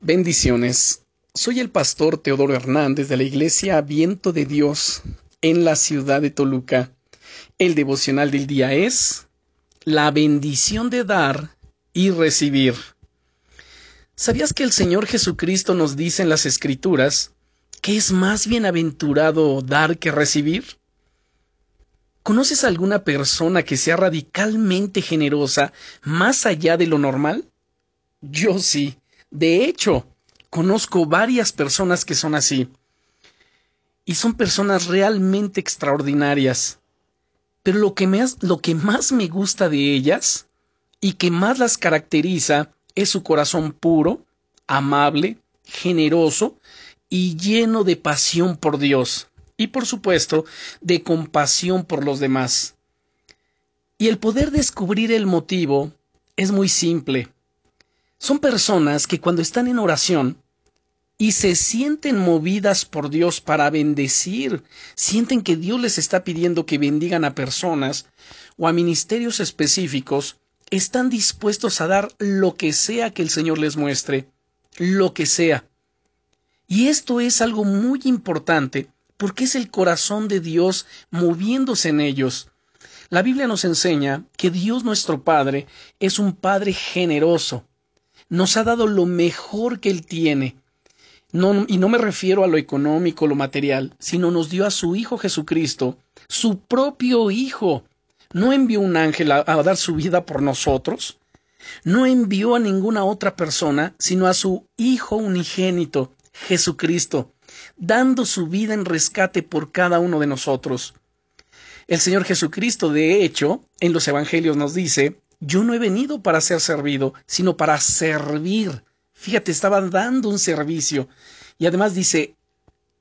Bendiciones. Soy el pastor Teodoro Hernández de la Iglesia Viento de Dios en la ciudad de Toluca. El devocional del día es la bendición de dar y recibir. ¿Sabías que el Señor Jesucristo nos dice en las Escrituras que es más bienaventurado dar que recibir? ¿Conoces alguna persona que sea radicalmente generosa más allá de lo normal? Yo sí. De hecho, conozco varias personas que son así. Y son personas realmente extraordinarias. Pero lo que, lo que más me gusta de ellas y que más las caracteriza es su corazón puro, amable, generoso y lleno de pasión por Dios y por supuesto de compasión por los demás. Y el poder descubrir el motivo es muy simple. Son personas que cuando están en oración y se sienten movidas por Dios para bendecir, sienten que Dios les está pidiendo que bendigan a personas o a ministerios específicos, están dispuestos a dar lo que sea que el Señor les muestre, lo que sea. Y esto es algo muy importante porque es el corazón de Dios moviéndose en ellos. La Biblia nos enseña que Dios nuestro Padre es un Padre generoso, nos ha dado lo mejor que Él tiene. y no me refiero a lo económico, lo material, sino nos dio a su Hijo Jesucristo, su propio Hijo. No envió un ángel a, dar su vida por nosotros. No envió a ninguna otra persona, sino a su Hijo unigénito, Jesucristo, dando su vida en rescate por cada uno de nosotros. El Señor Jesucristo, de hecho, en los Evangelios nos dice yo no he venido para ser servido, sino para servir. Fíjate, estaba dando un servicio. Y además dice,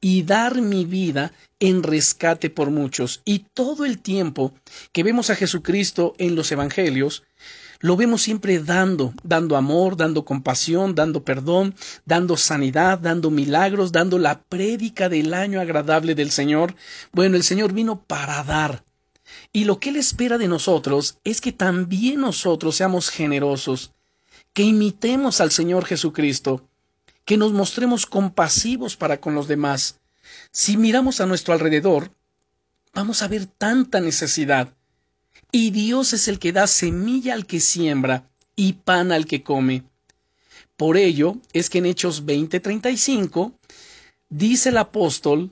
y dar mi vida en rescate por muchos. Y todo el tiempo que vemos a Jesucristo en los Evangelios, lo vemos siempre dando, dando amor, dando compasión, dando perdón, dando sanidad, dando milagros, dando la prédica del año agradable del Señor. Bueno, el Señor vino para dar. Y lo que Él espera de nosotros es que también nosotros seamos generosos, que imitemos al Señor Jesucristo, que nos mostremos compasivos para con los demás. Si miramos a nuestro alrededor, vamos a ver tanta necesidad. Y Dios es el que da semilla al que siembra y pan al que come. Por ello es que en Hechos 20:35 dice el apóstol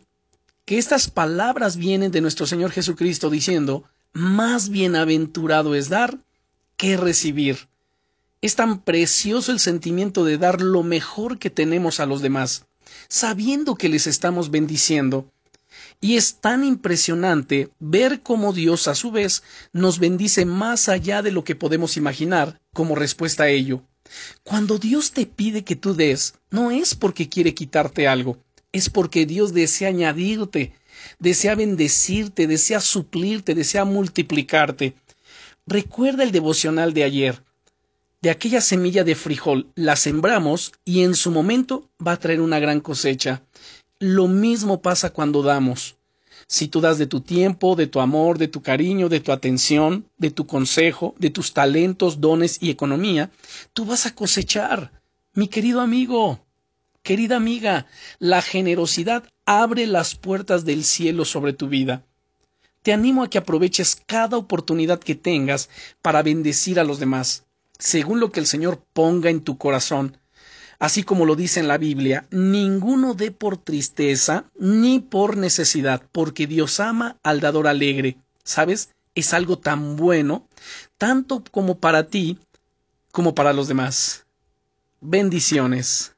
que estas palabras vienen de nuestro Señor Jesucristo diciendo, más bienaventurado es dar que recibir. Es tan precioso el sentimiento de dar lo mejor que tenemos a los demás, sabiendo que les estamos bendiciendo. Y es tan impresionante ver cómo Dios a su vez nos bendice más allá de lo que podemos imaginar como respuesta a ello. Cuando Dios te pide que tú des, no es porque quiere quitarte algo, es porque Dios desea añadirte, desea bendecirte, desea suplirte, desea multiplicarte. Recuerda el devocional de ayer. De aquella semilla de frijol la sembramos y en su momento va a traer una gran cosecha. Lo mismo pasa cuando damos. Si tú das de tu tiempo, de tu amor, de tu cariño, de tu atención, de tu consejo, de tus talentos, dones y economía, tú vas a cosechar. Mi querido amigo, Querida amiga, la generosidad abre las puertas del cielo sobre tu vida. Te animo a que aproveches cada oportunidad que tengas para bendecir a los demás, según lo que el Señor ponga en tu corazón. Así como lo dice en la Biblia, ninguno dé por tristeza ni por necesidad, porque Dios ama al dador alegre. ¿Sabes? Es algo tan bueno, tanto como para ti como para los demás. Bendiciones.